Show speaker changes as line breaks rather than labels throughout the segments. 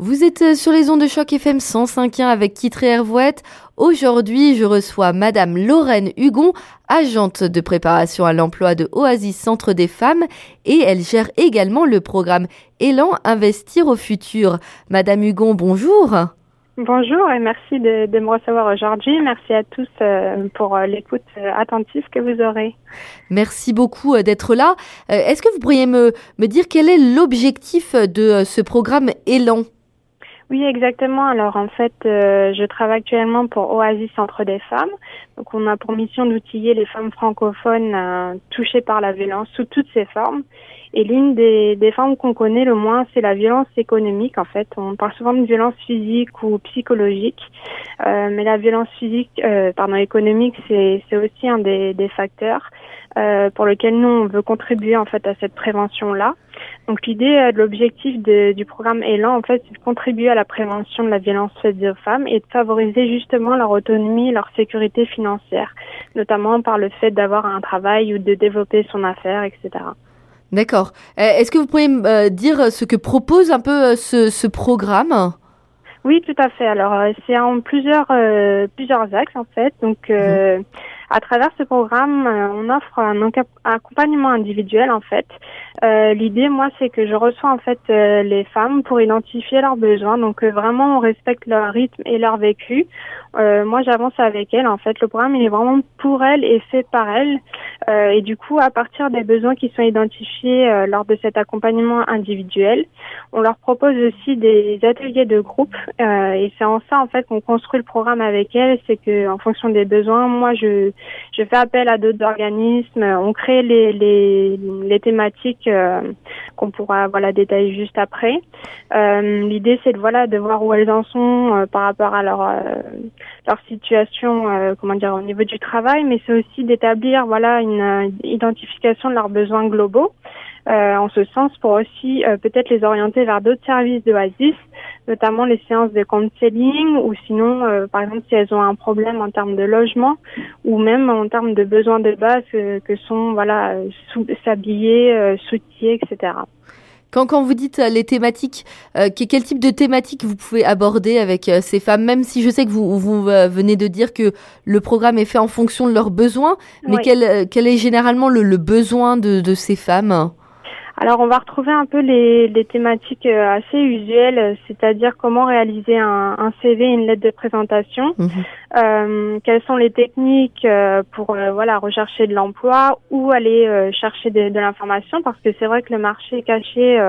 Vous êtes sur les ondes de choc FM 105.1 avec Kitré Hervouette. Aujourd'hui, je reçois Madame Lorraine Hugon, agente de préparation à l'emploi de Oasis Centre des Femmes et elle gère également le programme Élan Investir au futur. Madame Hugon, bonjour.
Bonjour et merci de, me recevoir aujourd'hui. Merci à tous euh, pour euh, l'écoute euh, attentive que vous aurez.
Merci beaucoup d'être là. Est-ce que vous pourriez me, me dire quel est l'objectif de ce programme Élan?
Oui, exactement. Alors en fait, euh, je travaille actuellement pour Oasis Centre des femmes. Donc on a pour mission d'outiller les femmes francophones euh, touchées par la violence sous toutes ses formes. Et l'une des, des formes qu'on connaît le moins, c'est la violence économique. En fait, on parle souvent de violence physique ou psychologique, euh, mais la violence physique, euh, pardon, économique, c'est aussi un des, des facteurs euh, pour lequel nous on veut contribuer en fait à cette prévention là. Donc l'idée euh, de l'objectif du programme Élan, en fait, c'est de contribuer à la prévention de la violence faite aux femmes et de favoriser justement leur autonomie, leur sécurité financière, notamment par le fait d'avoir un travail ou de développer son affaire, etc.
D'accord. Euh, est-ce que vous pouvez me dire ce que propose un peu ce, ce programme?
Oui, tout à fait. Alors c'est en plusieurs plusieurs axes en fait. Donc mhm. À travers ce programme, euh, on offre un accompagnement individuel en fait. Euh, L'idée, moi, c'est que je reçois en fait euh, les femmes pour identifier leurs besoins. Donc euh, vraiment, on respecte leur rythme et leur vécu. moi, j'avance avec elles. En fait, le programme il est vraiment pour elles et fait par elles. et du coup, à partir des besoins qui sont identifiés lors de cet accompagnement individuel, on leur propose aussi des ateliers de groupe. et c'est en ça en fait qu'on construit le programme avec elles. C'est que en fonction des besoins, moi, je je fais appel à d'autres organismes. On crée les, les, les thématiques euh, qu'on pourra voilà détailler juste après. Euh, L'idée c'est de voilà de voir où elles en sont euh, par rapport à leur leur situation, comment dire au niveau du travail, mais c'est aussi d'établir voilà une identification de leurs besoins globaux. En ce sens pour aussi peut-être les orienter vers d'autres services de Oasis notamment les séances de counseling ou sinon, euh, par exemple, si elles ont un problème en termes de logement ou même en termes de besoins de base euh, que sont voilà s'habiller, euh, soutier, etc.
Quand, quand vous dites les thématiques, quel type de thématiques vous pouvez aborder avec ces femmes, même si je sais que vous, vous venez de dire que le programme est fait en fonction de leurs besoins, mais quel, quel est généralement le, le besoin de, de ces femmes?
Alors, on va retrouver un peu les, les thématiques euh, assez usuelles, c'est-à-dire comment réaliser un, un, CV, une lettre de présentation, mhm. euh, quelles sont les techniques euh, pour euh, voilà rechercher de l'emploi ou aller chercher de, de l'information, parce que c'est vrai que le marché caché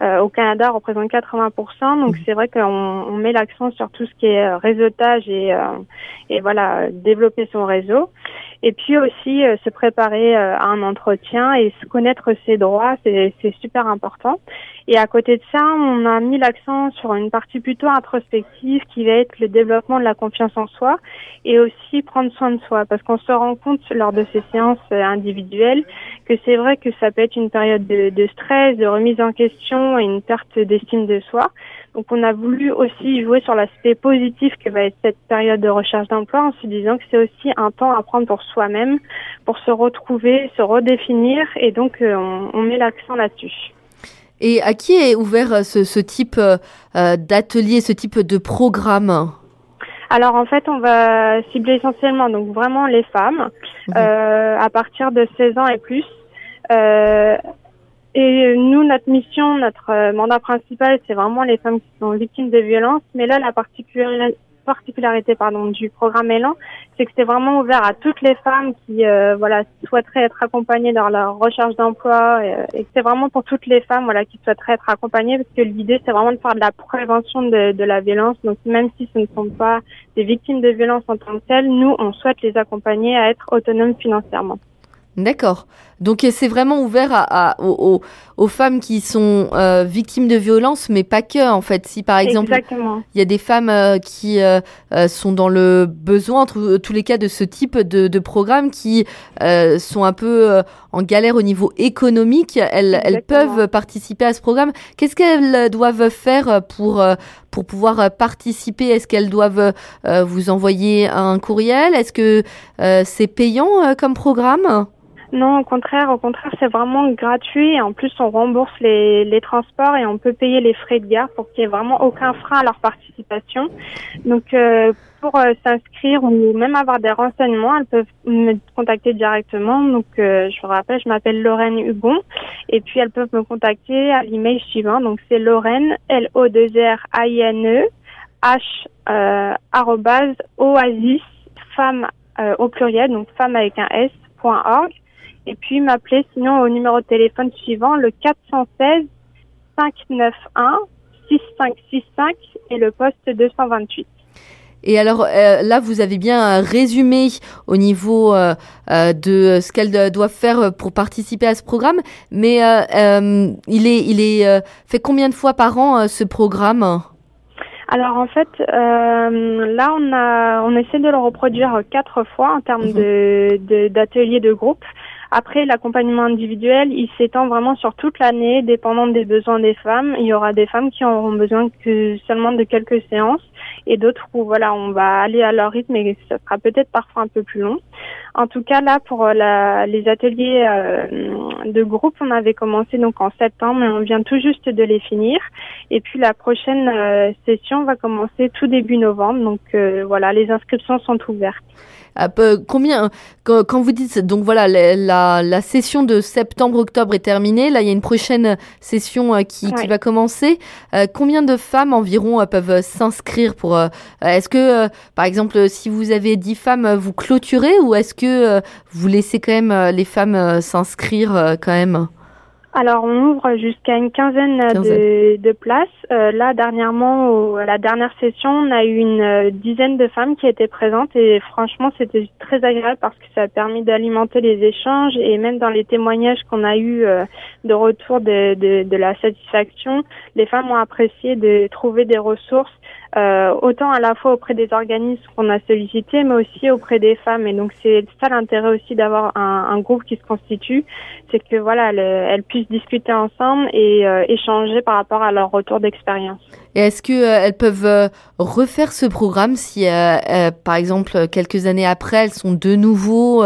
au Canada représente 80%, donc mhm. c'est vrai qu'on on met l'accent sur tout ce qui est réseautage et, et voilà développer son réseau. Et puis aussi euh, se préparer euh, à un entretien et se connaître ses droits, c'est super important. Et à côté de ça, on a mis l'accent sur une partie plutôt introspective qui va être le développement de la confiance en soi et aussi prendre soin de soi parce qu'on se rend compte lors de ces séances individuelles que c'est vrai que ça peut être une période de, de stress, de remise en question et une perte d'estime de soi. Donc on a voulu aussi jouer sur l'aspect positif que va être cette période de recherche d'emploi en se disant que c'est aussi un temps à prendre pour soi-même, pour se retrouver, se redéfinir et donc euh, on, met l'accent là-dessus.
Et à qui est ouvert euh, ce, type euh, d'atelier, ce type de programme?
Alors en fait, on va cibler essentiellement donc vraiment les femmes mhm. à partir de 16 ans et plus. Et nous, notre mission, notre euh, mandat principal, c'est vraiment les femmes qui sont victimes de violences. Mais là, la particularité, particularité pardon, du programme Élan, c'est que c'est vraiment ouvert à toutes les femmes qui euh, voilà souhaiteraient être accompagnées dans leur recherche d'emploi euh, et, c'est vraiment pour toutes les femmes voilà qui souhaiteraient être accompagnées parce que l'idée c'est vraiment de faire de la prévention de, de la violence donc même si ce ne sont pas des victimes de violence en tant que telles nous on souhaite les accompagner à être autonomes financièrement.
D'accord. Donc c'est vraiment ouvert à, aux, aux, femmes qui sont euh, victimes de violences, mais pas que en fait. Si par exemple il y a des femmes euh, qui euh, sont dans le besoin, entre tous les cas de ce type de, de programme, qui sont un peu en galère au niveau économique, elles, elles peuvent participer à ce programme. Qu'est-ce qu'elles doivent faire pour pour pouvoir participer? Est-ce qu'elles doivent vous envoyer un courriel? Est-ce que c'est payant comme programme?
Non, au contraire, au contraire, c'est vraiment gratuit. En plus, on rembourse les, les transports et on peut payer les frais de gare pour qu'il n'y ait vraiment aucun frein à leur participation. Donc, euh, pour euh, s'inscrire ou même avoir des renseignements, elles peuvent me contacter directement. Donc, euh, je vous rappelle, je m'appelle Lorraine Hugon et puis elles peuvent me contacter à l'email suivant. Donc, c'est Lorraine, L-O-2-R-A-I-N-E, H, arrobase, oasis, femme au pluriel, donc femme avec un S, .org. Et puis m'appeler sinon au numéro de téléphone suivant, le 416 591 6565 et le poste 228.
Et alors euh, là, vous avez bien résumé au niveau euh, euh, de ce qu'elle doit faire pour participer à ce programme, mais il est, il est fait combien de fois par an ce programme?
Alors en fait, là on a, on essaie de le reproduire quatre fois en termes mhm. de d'ateliers de, groupe. Après, l'accompagnement individuel, il s'étend vraiment sur toute l'année, dépendant des besoins des femmes. Il y aura des femmes qui auront besoin que seulement de quelques séances et d'autres où voilà, on va aller à leur rythme et ça sera peut-être parfois un peu plus long. En tout cas, là, pour la, les ateliers euh, de groupe, on avait commencé donc en septembre, mais on vient tout juste de les finir. Et puis la prochaine euh, session va commencer tout début novembre. Donc euh, voilà, les inscriptions sont ouvertes
combien quand, vous dites donc voilà la, la, session de septembre-octobre est terminée, là il y a une prochaine session euh, qui, qui, va commencer. Euh, combien de femmes environ euh, peuvent s'inscrire pour Est-ce que par exemple si vous avez 10 femmes, vous clôturez ou est-ce que vous laissez quand même les femmes s'inscrire quand même
alors, on ouvre jusqu'à une quinzaine, De, de, places. Euh, là, dernièrement, au, la dernière session, on a eu une euh, dizaine de femmes qui étaient présentes et franchement, c'était très agréable parce que ça a permis d'alimenter les échanges et même dans les témoignages qu'on a eu euh, de retour de, de, de, la satisfaction, les femmes ont apprécié de trouver des ressources euh, autant à la fois auprès des organismes qu'on a sollicités, mais aussi auprès des femmes. Et donc c'est ça l'intérêt aussi d'avoir un, un, groupe qui se constitue, c'est que voilà, elles, puissent discuter ensemble et euh, échanger par rapport à leur retour d'expérience.
Et est-ce que euh, elles peuvent euh, refaire ce programme si, par exemple, quelques années après, elles sont de nouveau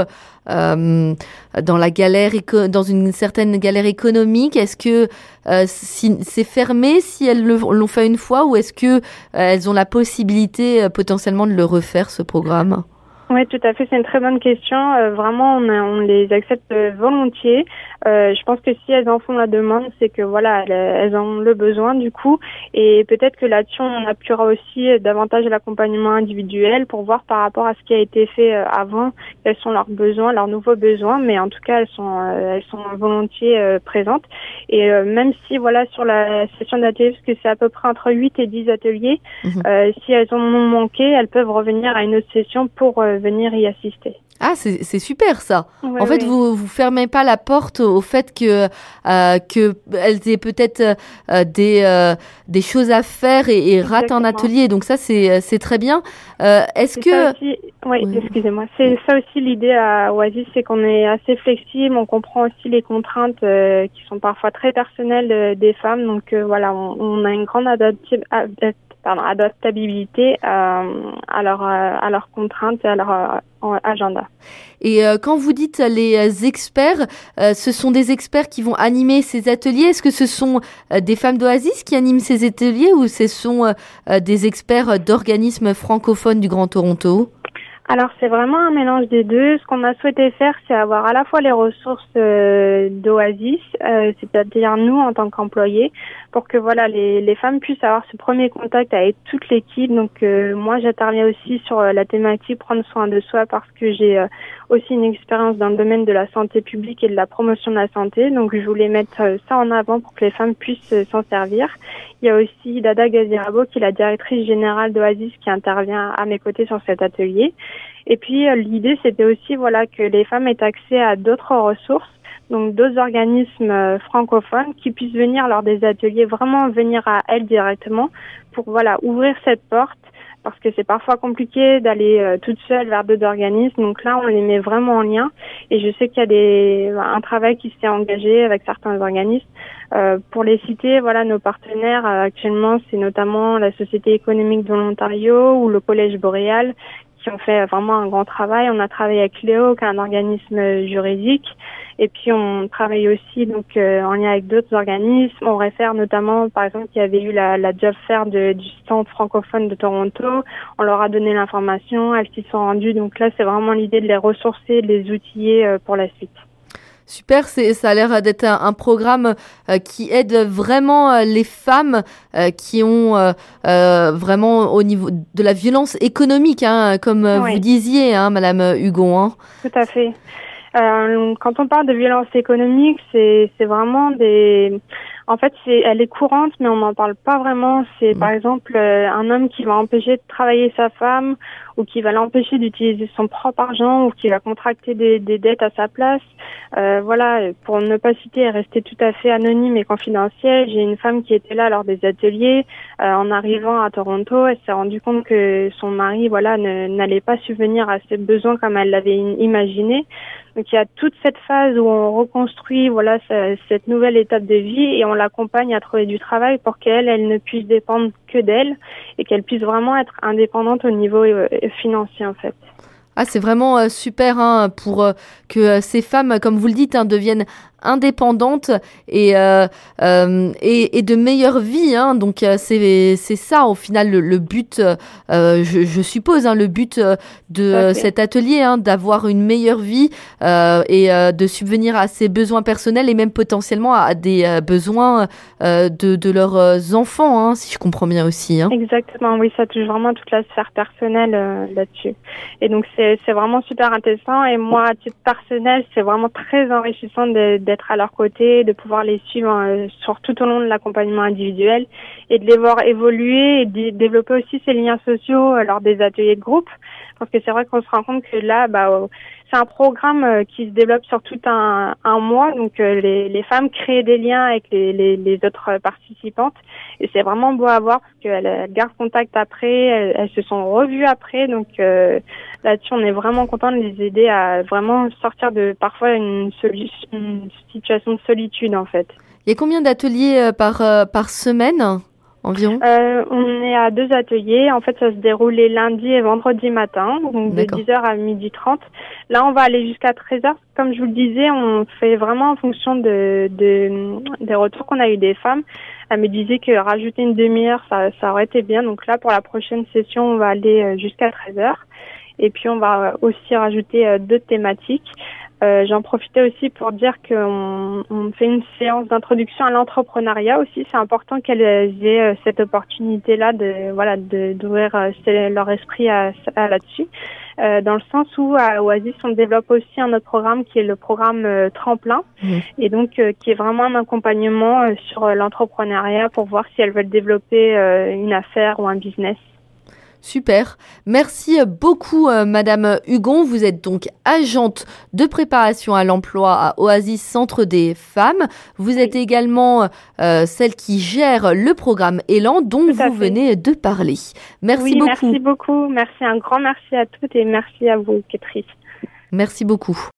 euh, dans la galère, dans une certaine galère économique Est-ce que euh, c'est fermé si elles l'ont fait une fois ou est-ce que euh, elles ont la possibilité potentiellement de le refaire ce programme?
Oui, tout à fait. C'est une très bonne question. Euh, vraiment, on, on, les accepte volontiers. Euh, je pense que si elles en font la demande, c'est que voilà, elles, ont le besoin du coup. Et peut-être que là-dessus, on appuiera aussi davantage l'accompagnement individuel pour voir par rapport à ce qui a été fait euh, avant, quels sont leurs besoins, leurs nouveaux besoins. Mais en tout cas, elles sont, euh, elles sont volontiers présentes. Et même si voilà, sur la session d'atelier, parce que c'est à peu près entre 8 et 10 ateliers, mhm. si elles en ont manqué, elles peuvent revenir à une autre session pour venir y assister.
Ah, c'est super ça. en fait, vous vous fermez pas la porte au fait que euh, que elles aient peut-être euh, des euh, des choses à faire et, et ratent un atelier. Donc ça, c'est c'est très bien. Est-ce que
oui, excusez-moi. C'est ça aussi l'idée à Oasis, c'est qu'on est assez flexible. On comprend aussi les contraintes qui sont parfois très personnelles des femmes. Donc voilà, on, on, a une grande adaptation pardon, adaptabilité euh, à, leur, euh, à leurs contraintes et à leur euh, agenda.
Et quand vous dites les experts, ce sont des experts qui vont animer ces ateliers. Est-ce que ce sont des femmes d'Oasis qui animent ces ateliers ou ce sont des experts d'organismes francophones du Grand Toronto?
Alors c'est vraiment un mélange des deux. Ce qu'on a souhaité faire, c'est avoir à la fois les ressources euh, d'Oasis, euh, c'est-à-dire nous en tant qu'employés, pour que voilà les, les, femmes puissent avoir ce premier contact avec toute l'équipe. Donc euh, moi j'interviens aussi sur la thématique prendre soin de soi parce que j'ai aussi une expérience dans le domaine de la santé publique et de la promotion de la santé. Donc je voulais mettre ça en avant pour que les femmes puissent s'en servir. Il y a aussi Dada Gazirabo qui est la directrice générale d'Oasis qui intervient à mes côtés sur cet atelier. Et puis euh, l'idée c'était aussi voilà que les femmes aient accès à d'autres ressources, donc d'autres organismes euh, francophones qui puissent venir lors des ateliers vraiment venir à elles directement pour voilà ouvrir cette porte parce que c'est parfois compliqué d'aller euh, toute seule vers d'autres organismes. Donc là, on les met vraiment en lien. Et je sais qu'il y a des, un travail qui s'est engagé avec certains organismes. Euh, pour les citer, voilà, nos partenaires euh, actuellement, c'est notamment la Société économique de l'Ontario ou le Collège Boréal qui ont fait vraiment un grand travail. On a travaillé avec Léo, qui est un organisme juridique, et puis on travaille aussi donc euh, en lien avec d'autres organismes. On réfère notamment, par exemple, il y avait eu la, la job fair de, du centre francophone de Toronto. On leur a donné l'information, elles s'y sont rendues. Donc là, c'est vraiment l'idée de les ressourcer, de les outiller euh, pour la suite.
Super, c'est, ça a l'air d'être un, programme euh, qui aide vraiment euh, les femmes euh, qui ont vraiment au niveau de la violence économique, hein, comme vous disiez, hein, Madame Hugon. Hein.
Tout à fait. quand on parle de violence économique, c'est, c'est vraiment des en fait, c'est, elle est courante, mais on n'en parle pas vraiment. C'est par exemple euh, un homme qui va empêcher de travailler sa femme, ou qui va l'empêcher d'utiliser son propre argent, ou qui va contracter des, des dettes à sa place. Euh, voilà, pour ne pas citer et rester tout à fait anonyme et confidentiel, j'ai une femme qui était là lors des ateliers. Euh, en arrivant à Toronto, elle s'est rendue compte que son mari, voilà, n'allait pas subvenir à ses besoins comme elle l'avait imaginé. Donc il y a toute cette phase où on reconstruit voilà cette nouvelle étape de vie et on l'accompagne à trouver du travail pour qu'elle elle ne puisse dépendre que d'elle et qu'elle puisse vraiment être indépendante au niveau euh, financier en fait.
Ah, c'est vraiment euh, super hein, pour euh, que ces femmes, comme vous le dites, hein, deviennent indépendante et, euh, euh, et, et, de meilleure vie. Hein. Donc euh, c'est ça au final le, but, euh, je, je, suppose, hein, le but de cet atelier, hein, d'avoir une meilleure vie et de subvenir à ses besoins personnels et même potentiellement à des besoins de, de leurs enfants, si je comprends bien aussi.
Exactement, oui, ça touche vraiment toute la sphère personnelle là-dessus. Et donc c'est vraiment super intéressant et moi, à titre personnel, c'est vraiment très enrichissant de d'être à leur côté, de pouvoir les suivre euh, sur tout au long de l'accompagnement individuel et de les voir évoluer et développer aussi ces liens sociaux euh, lors des ateliers de groupe. Parce que c'est vrai qu'on se rend compte que là, bah, euh, c'est un programme qui se développe sur tout un, un mois. Donc les, les, femmes créent des liens avec les, les, les autres participantes. Et c'est vraiment beau à voir parce qu'elles gardent contact après, elles, se sont revues après. Donc là-dessus, on est vraiment content de les aider à vraiment sortir de parfois une, une situation de solitude en fait.
Il y a combien d'ateliers euh, par, euh, par semaine? Environ?
Euh, On est à deux ateliers. En fait, ça se déroule les lundis et vendredis matin, donc de 10h à 12h30. Là, on va aller jusqu'à 13h. Comme je vous le disais, on fait vraiment en fonction de, de des retours qu'on a eu des femmes. Elle me disait que rajouter une demi-heure, ça, ça aurait été bien. Donc là, pour la prochaine session, on va aller jusqu'à 13h. Et puis on va aussi rajouter euh, deux thématiques. Euh, J'en profitais aussi pour dire qu'on on fait une séance d'introduction à l'entrepreneuriat aussi. C'est important qu'elles aient euh, cette opportunité-là de voilà d'ouvrir euh, leur esprit à, à là-dessus. Euh, dans le sens où à Oasis on développe aussi un autre programme qui est le programme tremplin mmh. et donc qui est vraiment un accompagnement sur l'entrepreneuriat pour voir si elles veulent développer une affaire ou un business.
Super. Merci beaucoup, euh, Madame Hugon. Vous êtes donc agente de préparation à l'emploi à Oasis Centre des Femmes. Vous êtes également euh, celle qui gère le programme Elan dont vous venez de parler. Merci beaucoup.
Merci beaucoup. Merci un grand merci à toutes et merci à vous, Catherine.
Merci beaucoup.